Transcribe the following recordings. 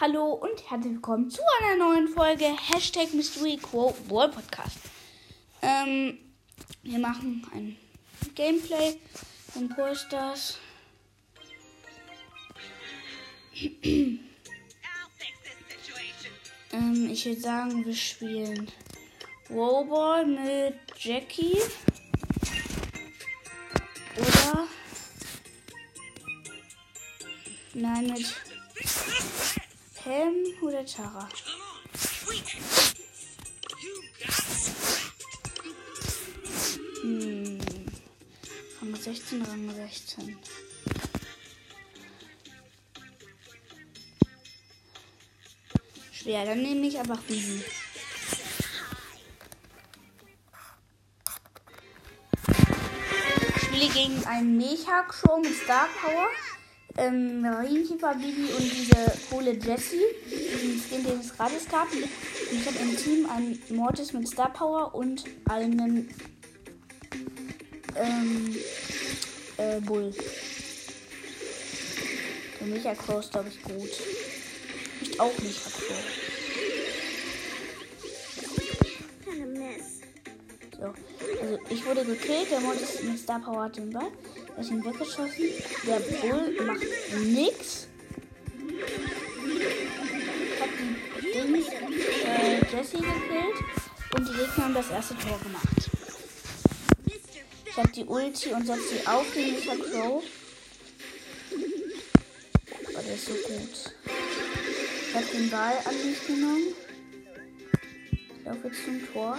Hallo und herzlich willkommen zu einer neuen Folge Hashtag Mystery Quo Ball Podcast. Ähm, wir machen ein Gameplay von Brawl Stars. ähm, ich würde sagen, wir spielen Wowball mit Jackie. Oder Nein, mit Pam oder Tara? Hm. Rang 16, Rang 16. Schwer, dann nehme ich einfach diesen. Ich spiele gegen einen Mecha-Crow Star Power ähm, Marienkäfer Bibi und diese coole Jessie, diesen Skin, den es gratis gab. Und ich habe im Team einen Mortis mit Star Power und einen ähm, äh, Bull. Der Micha Crow ist, glaube ich, gut. Nicht auch Micha Crow. So. Also ich wurde gekillt, der Mortis mit Star Power hat den Ball. Er ist ihn weggeschossen. Der Bull macht. Ich hab die Dings, äh, Jessie gekillt. Und die Gegner haben das erste Tor gemacht. Ich hab die Ulti und setze sie auf den Mr. Crow. Oh, der ist so gut. Ich hab den Ball an mich genommen. Ich laufe jetzt zum Tor.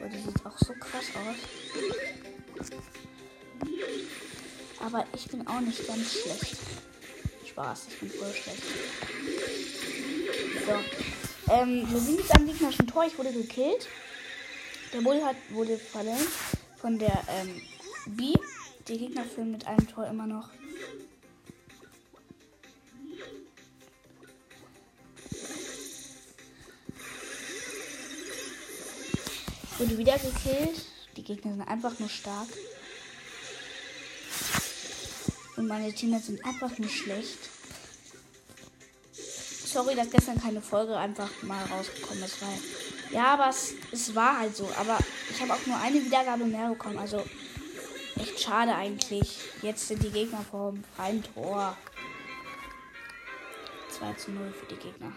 Oh, die sieht auch so krass aus. Aber ich bin auch nicht ganz schlecht. Spaß, ich bin voll schlecht. So. Ähm, wir sind jetzt am gegnerischen Tor. Ich wurde gekillt. Der Bull hat, wurde verletzt von der ähm, B. Die Gegner führen mit einem Tor immer noch. Wurde wieder gekillt. Die Gegner sind einfach nur stark. Und meine Teammates sind einfach nur schlecht. Sorry, dass gestern keine Folge einfach mal rausgekommen ist, weil. Ja, aber es, es war halt so. Aber ich habe auch nur eine Wiedergabe mehr bekommen. Also echt schade eigentlich. Jetzt sind die Gegner vor dem freien Tor. 2 zu 0 für die Gegner.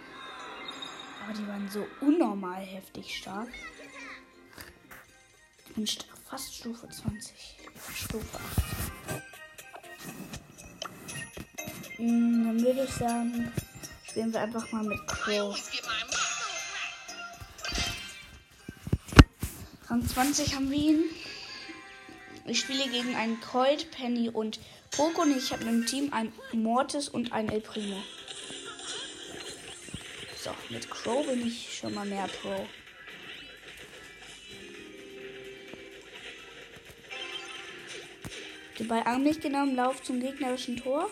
Aber die waren so unnormal heftig stark. Ich bin fast Stufe 20. Stufe 8. Mm, dann würde ich sagen, spielen wir einfach mal mit Crow. Rang 20 haben wir ihn. Ich spiele gegen einen Colt, Penny und Poco und ich habe im Team ein Mortis und ein El Primo. So, mit Crow bin ich schon mal mehr Pro. Ball an mich genommen, Lauf zum gegnerischen Tor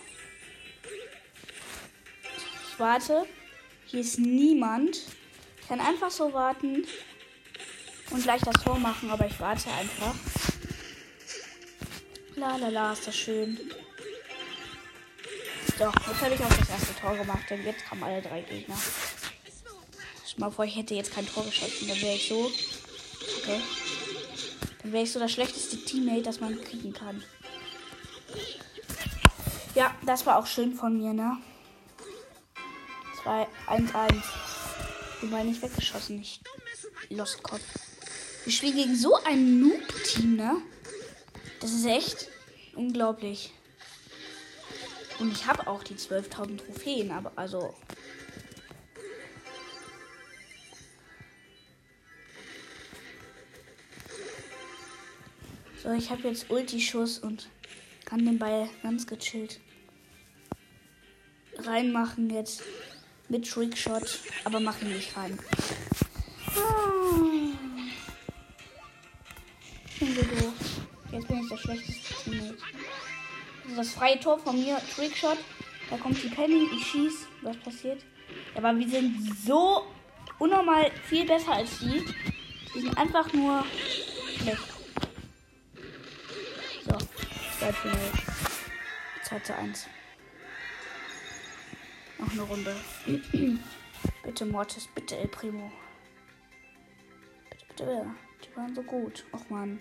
warte. Hier ist niemand. Ich kann einfach so warten und gleich das Tor machen, aber ich warte einfach. La la la, ist das schön. Doch, jetzt habe ich auch das erste Tor gemacht, denn jetzt kamen alle drei Gegner. Stell mal vor, ich hätte jetzt kein Tor geschossen, dann wäre ich so. Okay. Dann wäre ich so das schlechteste Teammate, das man kriegen kann. Ja, das war auch schön von mir, ne? 2, 1, 1. Wobei nicht weggeschossen, nicht. Lost Cop. Wir spielen gegen so ein Noob-Team, ne? Das ist echt unglaublich. Und ich habe auch die 12.000 Trophäen, aber also. So, ich habe jetzt Ulti-Schuss und kann den Ball ganz gechillt reinmachen jetzt mit Trickshot, aber mach ihn nicht rein. Jetzt bin ich das schlechteste Teammate. Also das freie Tor von mir, Trickshot. Da kommt die Penny, ich schieß. Was passiert? Aber wir sind so unnormal viel besser als die. Die sind einfach nur schlecht. So, 2 zu 0. 2 zu 1. Noch eine Runde. bitte Mortis, bitte El Primo. Bitte, bitte. Die waren so gut. Och man.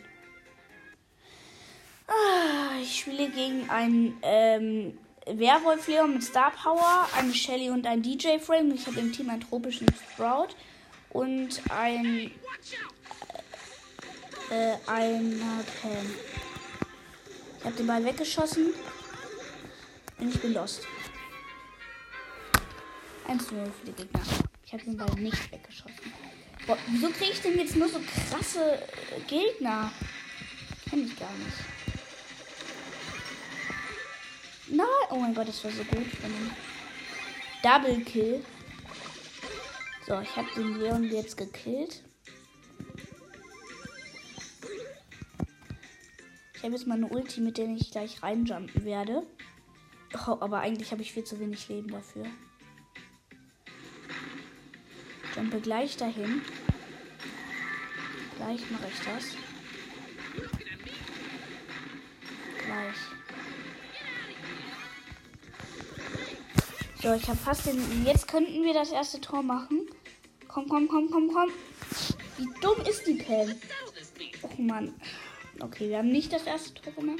Ah, ich spiele gegen einen ähm, Werwolf Leon mit Star Power, eine Shelly und ein DJ Frame. Ich habe im Team einen tropischen Sprout und ein äh, einer Pam. Ich habe den Ball weggeschossen und ich bin lost. 1 0 für die Gegner. Ich habe den Ball nicht weggeschossen. Boah, wieso kriege ich denn jetzt nur so krasse äh, Gegner? Kenn ich gar nicht. Nein, oh mein Gott, das war so gut von ihm. Double Kill. So, ich habe den Leon jetzt gekillt. Ich habe jetzt mal eine Ulti, mit der ich gleich reinjumpen werde. Oh, aber eigentlich habe ich viel zu wenig Leben dafür. Jumpe gleich dahin. Gleich mache ich das. Gleich. So, ich habe fast den. Jetzt könnten wir das erste Tor machen. Komm, komm, komm, komm, komm. Wie dumm ist die Pam? Och Mann. Okay, wir haben nicht das erste Tor gemacht.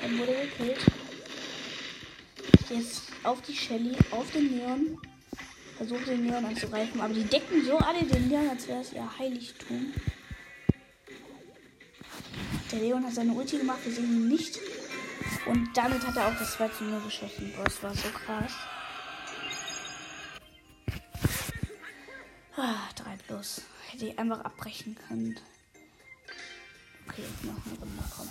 Dann wurde gekillt. Jetzt auf die Shelly, auf den Leon. Versucht den Leon anzugreifen. Aber die decken so alle den Leon, als wäre es ihr Heiligtum. Der Leon hat seine Ulti gemacht, wir sehen ihn nicht. Und damit hat er auch das 2 zu 0 geschossen. Boah, das war so krass. Ah, 3 plus. Hätte ich einfach abbrechen können. Okay, noch eine Runde, komm.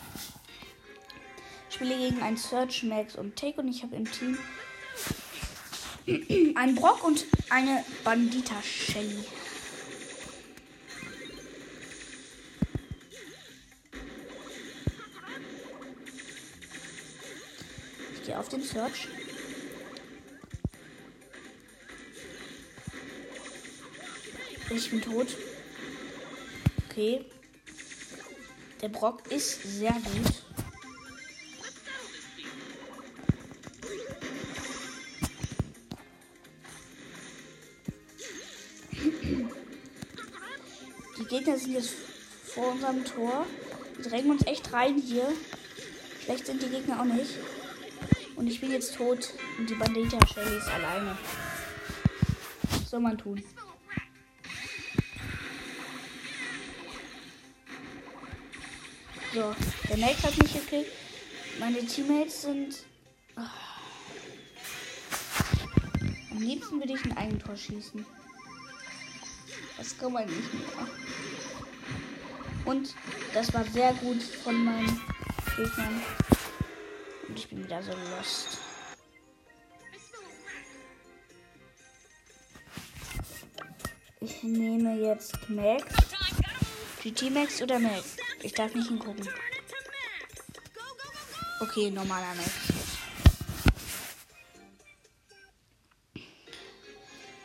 Ich spiele gegen einen Search, Max und Take und ich habe im Team einen Brock und eine Bandita Shelly. Ich gehe auf den Search. Ich bin tot. Okay. Der Brock ist sehr gut. Die Gegner sind jetzt vor unserem Tor. Wir drängen uns echt rein hier. Schlecht sind die Gegner auch nicht. Und ich bin jetzt tot und die Bandita Shelly ist alleine. Was soll man tun? So, der Max hat mich gekillt. Meine Teammates sind. Oh. Am liebsten würde ich ein Eigentor schießen. Das kann man nicht mehr. Und das war sehr gut von meinen Gegnern. Und ich bin wieder so lost. Ich nehme jetzt Max. GT Max oder Max? Ich darf nicht hingucken. Okay, normaler Max.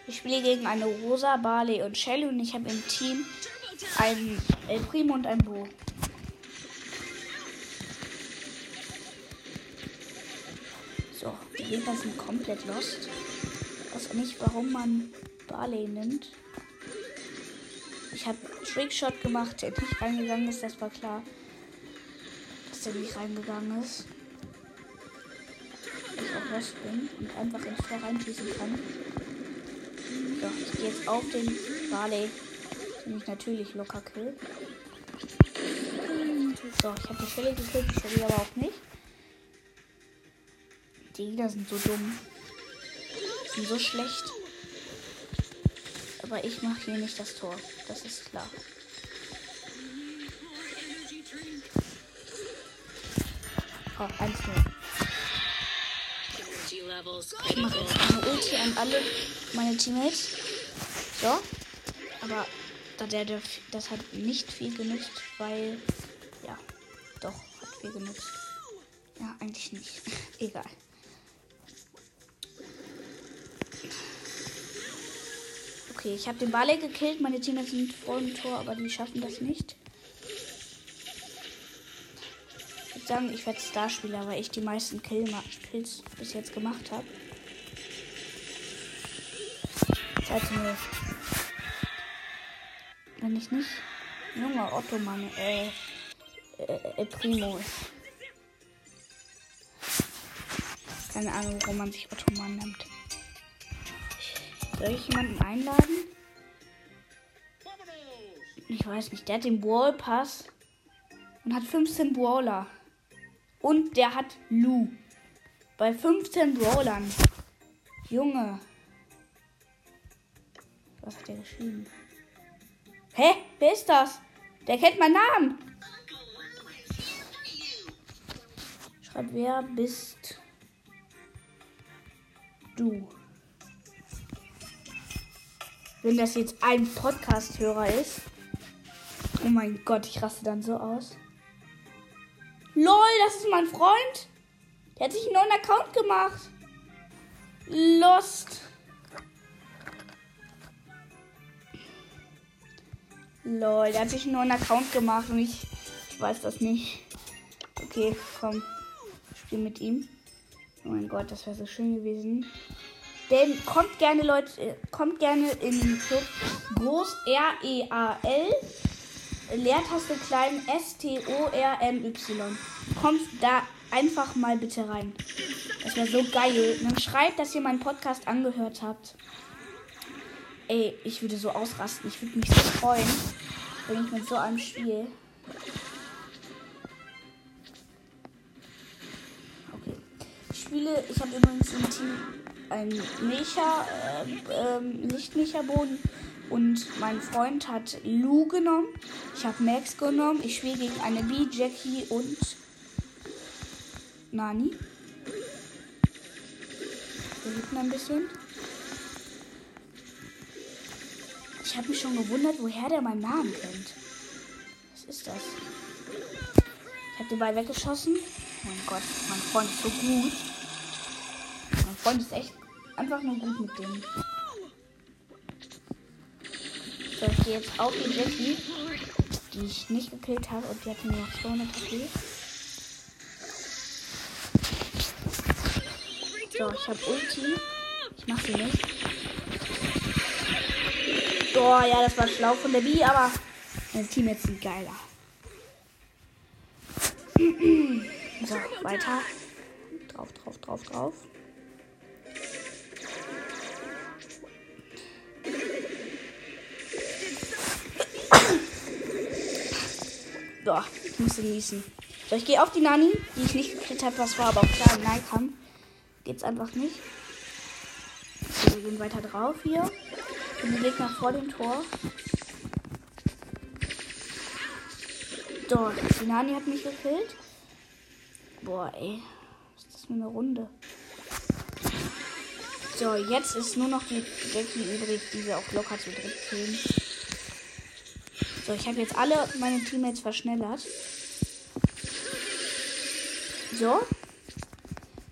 Ich spiele gegen eine Rosa, Barley und Shelly und ich habe im Team einen El Primo und ein Bo. So, die Gegner sind komplett lost. Ich weiß auch nicht, warum man Barley nimmt. Ich habe Trickshot gemacht, der nicht reingegangen ist, das war klar. Dass der nicht reingegangen ist. Ich auch lost bin und einfach ins Tor reinschießen kann. So, ich gehe jetzt auf den Barley, den ich natürlich locker kill. So, ich habe die Stelle gekillt, die Stelle aber auch nicht. Die Gegner sind so dumm. Sind so schlecht. Aber ich mache hier nicht das Tor. Das ist klar. Oh, 1 0. Ich mache jetzt eine Ulti an alle meine Teammates. So. Aber der, der, das hat nicht viel genützt, weil. Ja, doch, hat viel genützt. Ja, eigentlich nicht. Egal. Okay, ich habe den Barley gekillt. Meine Teammates sind vor dem Tor, aber die schaffen das nicht. Ich würde sagen, ich werde Starspieler, weil ich die meisten Kill Kills bis jetzt gemacht habe. 2 zu 0. Wenn ich nicht junger Ottoman, äh, äh, äh, Primo ist. Keine Ahnung, warum man sich Ottoman nennt. Soll ich jemanden einladen? Ich weiß nicht. Der hat den Brawl Pass und hat 15 Brawler. Und der hat Lu. Bei 15 Brawlern. Junge. Was hat der geschrieben? Hä? Wer ist das? Der kennt meinen Namen. Schreibt, wer bist du? Wenn das jetzt ein Podcast-Hörer ist. Oh mein Gott, ich raste dann so aus. LOL, das ist mein Freund. Der hat sich einen neuen Account gemacht. Lost. Lol, der hat sich einen neuen Account gemacht und ich, ich weiß das nicht. Okay, komm. Spiel mit ihm. Oh mein Gott, das wäre so schön gewesen. Denn kommt gerne, Leute, kommt gerne in den Club. Groß R-E-A-L. Leertaste klein S-T-O-R-M-Y. Kommt da einfach mal bitte rein. Das wäre so geil. Und dann schreibt, dass ihr meinen Podcast angehört habt. Ey, ich würde so ausrasten. Ich würde mich so freuen, wenn ich mit so einem Spiel. Okay. Ich spiele, ich habe übrigens im Team ein Mecha, äh, ähm, Lichtmecha-Boden. Und mein Freund hat Lu genommen. Ich habe Max genommen. Ich spiele gegen eine B, Jackie und Nani. Wir hinten ein bisschen. Ich habe mich schon gewundert, woher der meinen Namen kennt. Was ist das? Ich habe den Ball weggeschossen. Mein Gott, mein Freund ist so gut. Freund ist echt einfach nur gut mit dem. So, ich gehe jetzt auf die Jackie, die ich nicht gekillt habe und die hat nur noch 200 HP. So, ich habe Ulti. Ich mache sie nicht. Oh, ja, das war schlau von der B, aber mein Team jetzt sind geiler. So, weiter. Drauf, drauf, drauf, drauf. So, ich musste niesen. So, ich gehe auf die Nani, die ich nicht gekriegt habe. Das war aber auch klar im Nahkampf. Geht's einfach nicht. So, wir gehen weiter drauf hier. Und den nach vor dem Tor. So, die Nani hat mich gekillt. Boah, ey. Was ist das für eine Runde? So, jetzt ist nur noch die Jackie übrig, die wir auch locker zu dritt killen. So, ich habe jetzt alle meine Teammates verschnellert. So.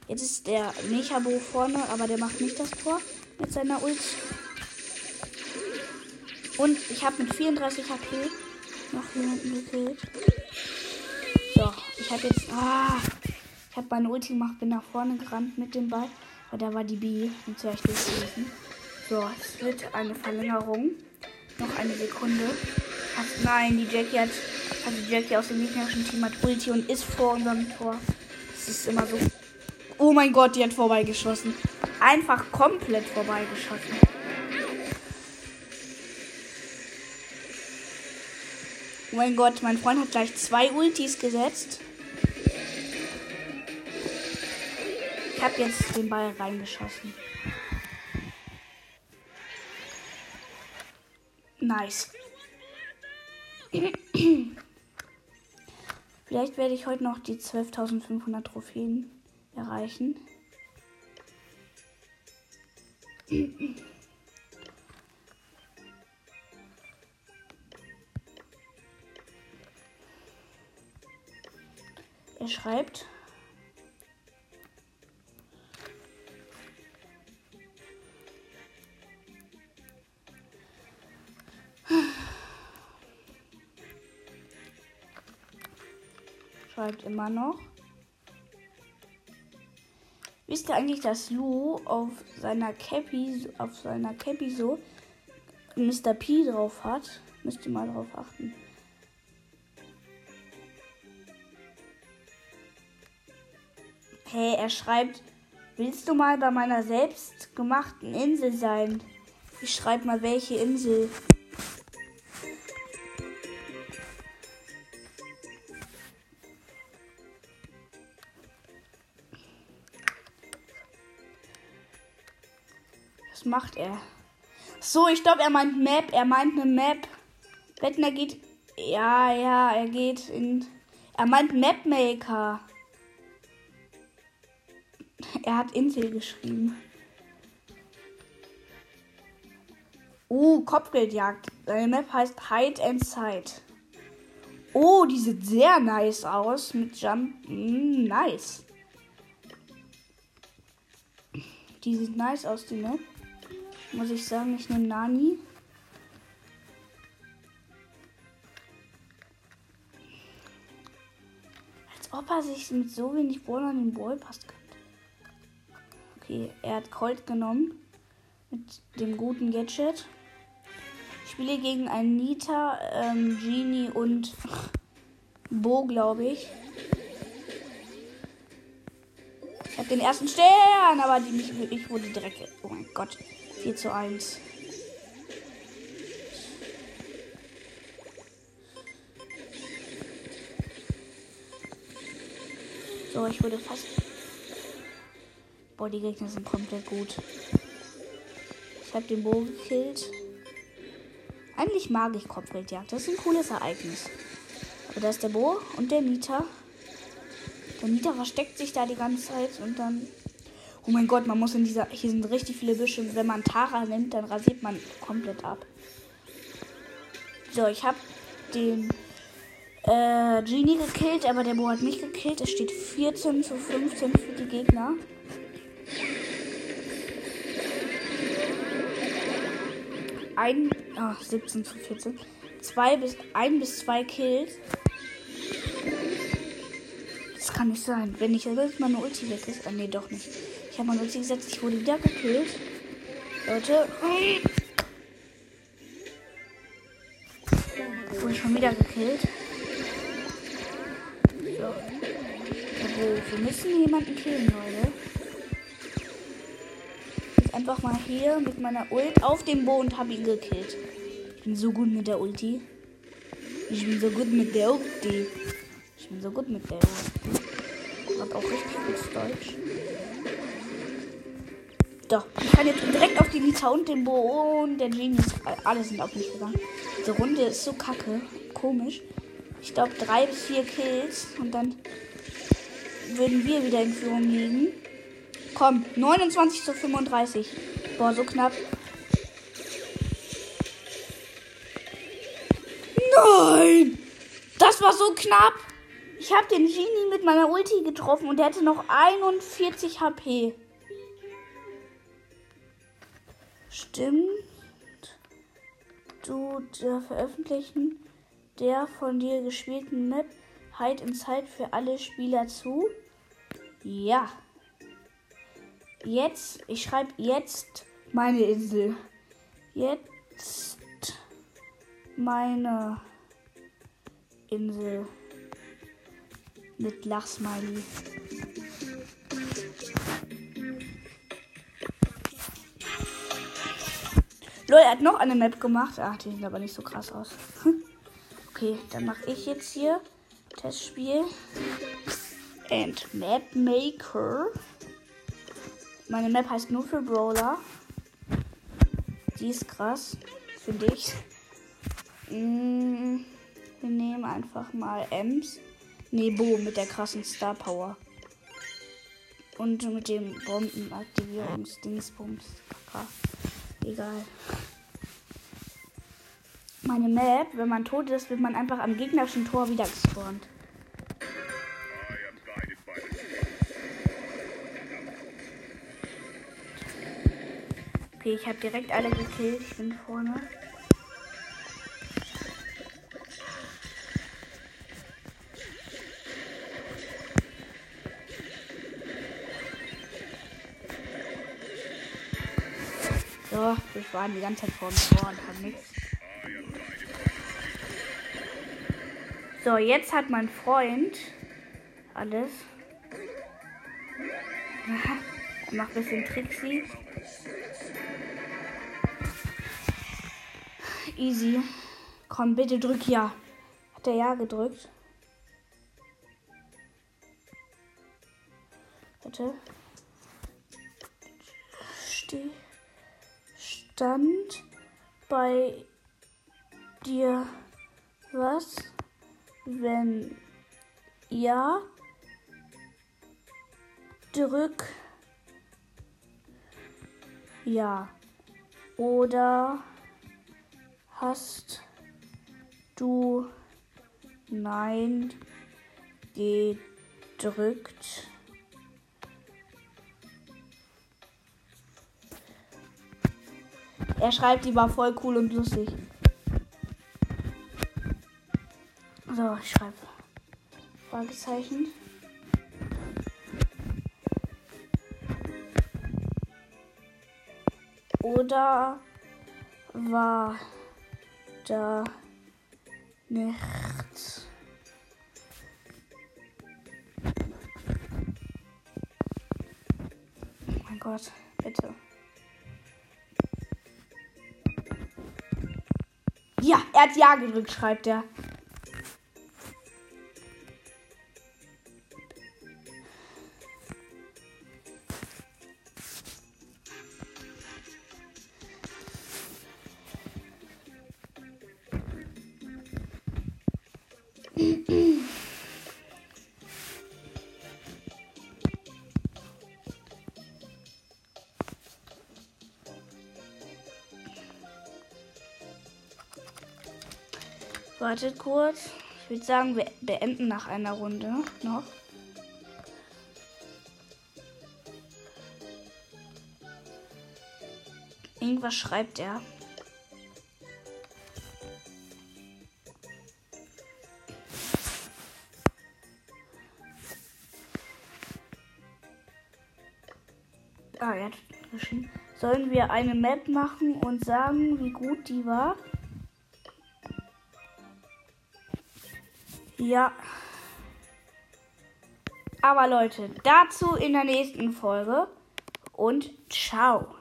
Jetzt ist der Mechabo vorne, aber der macht nicht das Tor mit seiner Ult. Und ich habe mit 34 HP noch jemanden gekillt. So, ich habe jetzt. Ah, ich habe meine Ulti gemacht, bin nach vorne gerannt mit dem Ball. Aber da war die B. Und wäre ich gewesen. So, es wird eine Verlängerung. Noch eine Sekunde. Ach, nein, die Jackie hat. Also die Jackie aus dem gegnerischen Team hat Ulti und ist vor unserem Tor. Das ist immer so. Oh mein Gott, die hat vorbeigeschossen. Einfach komplett vorbeigeschossen. Oh mein Gott, mein Freund hat gleich zwei Ultis gesetzt. Ich habe jetzt den Ball reingeschossen. Nice. Vielleicht werde ich heute noch die 12.500 Trophäen erreichen. Er schreibt. Schreibt immer noch. Wisst ihr eigentlich, dass Lu auf seiner Cappy, auf seiner Cappy so Mr. P drauf hat? Müsst ihr mal drauf achten. Hey, er schreibt, willst du mal bei meiner selbstgemachten Insel sein? Ich schreibe mal, welche Insel. Macht er? So, ich glaube, er meint Map. Er meint eine Map. Wetten, er geht. Ja, ja, er geht in. Er meint Mapmaker. Er hat Insel geschrieben. Oh, Kopfgeldjagd. Seine Map heißt Hide and Sight. Oh, die sieht sehr nice aus mit Jump. Mm, nice. Die sieht nice aus, die Map. Muss ich sagen, ich nehme Nani. Als ob er sich mit so wenig Ball an den Ball passt könnte. Okay, er hat Colt genommen. Mit dem guten Gadget. Ich spiele gegen einen Nita, ähm, Genie und Bo, glaube ich. Ich habe den ersten Stern, aber die, ich, ich wurde direkt. Oh mein Gott. 4 zu 1. So, ich wurde fast. Boah, die Gegner sind komplett gut. Ich habe den Bo gekillt. Eigentlich mag ich Kopfgeldjagd. Das ist ein cooles Ereignis. Aber da ist der Bo und der Nita. Der Nita versteckt sich da die ganze Zeit und dann Oh mein Gott, man muss in dieser. Hier sind richtig viele Büsche. Wenn man Tara nimmt, dann rasiert man komplett ab. So, ich habe den äh, Genie gekillt, aber der Bo hat mich gekillt. Es steht 14 zu 15 für die Gegner. Ein, ach, 17 zu 14. Zwei bis, ein bis zwei Kills. Das kann nicht sein. Wenn ich jetzt meine Ulti weg ist. Ah, nee, doch nicht. Ich habe meine Ulti gesetzt. Ich wurde wieder gekillt. Leute. Wurde schon wieder gekillt. So. Also, wir müssen jemanden killen, Leute. Jetzt einfach mal hier mit meiner Ult auf dem Bo und habe ihn gekillt. Ich bin so gut mit der Ulti. Ich bin so gut mit der Ulti. Ich bin so gut mit der Ulti. Hat auch richtig gut Deutsch. Doch, ich kann jetzt direkt auf die Lita und den Bo und der Genius. Alle sind auf mich gegangen. Diese Runde ist so kacke. Komisch. Ich glaube, drei bis vier Kills und dann würden wir wieder in Führung liegen. Komm, 29 zu 35. Boah, so knapp. Nein! Das war so knapp. Ich habe den Genie mit meiner Ulti getroffen und der hatte noch 41 HP. Stimmt. Du der veröffentlichen der von dir gespielten Map Hide Inside für alle Spieler zu? Ja. Jetzt, ich schreibe jetzt meine Insel. Jetzt meine Insel mit Lachsmiley. Lol, er hat noch eine Map gemacht. Ach, die sieht aber nicht so krass aus. okay, dann mache ich jetzt hier Testspiel. And Map Maker. Meine Map heißt nur für Brawler. Die ist krass, finde ich. Mm, wir nehmen einfach mal Ems. Nee, Bo mit der krassen Star Power. Und mit dem Bombenaktivierungsdingsbums. Egal. Meine Map, wenn man tot ist, wird man einfach am gegnerischen Tor wieder gespawnt. Okay, ich habe direkt alle gekillt. Ich bin vorne. So, wir waren die ganze Zeit vor dem Tor und haben nichts. So, jetzt hat mein Freund alles. Er macht ein bisschen Trixie. Easy. Komm, bitte drück ja. Hat er ja gedrückt? Bitte. Stand bei dir was, wenn ja, drück ja. Oder hast du Nein gedrückt? Er schreibt, die war voll cool und lustig. So, ich schreibe Fragezeichen. Oder war da nichts? Oh mein Gott, Ja, er hat Ja gedrückt, schreibt er. Wartet kurz. Ich würde sagen, wir beenden nach einer Runde noch. Irgendwas schreibt er. Ah, er hat geschrieben. Sollen wir eine Map machen und sagen, wie gut die war? Ja. Aber Leute, dazu in der nächsten Folge und ciao.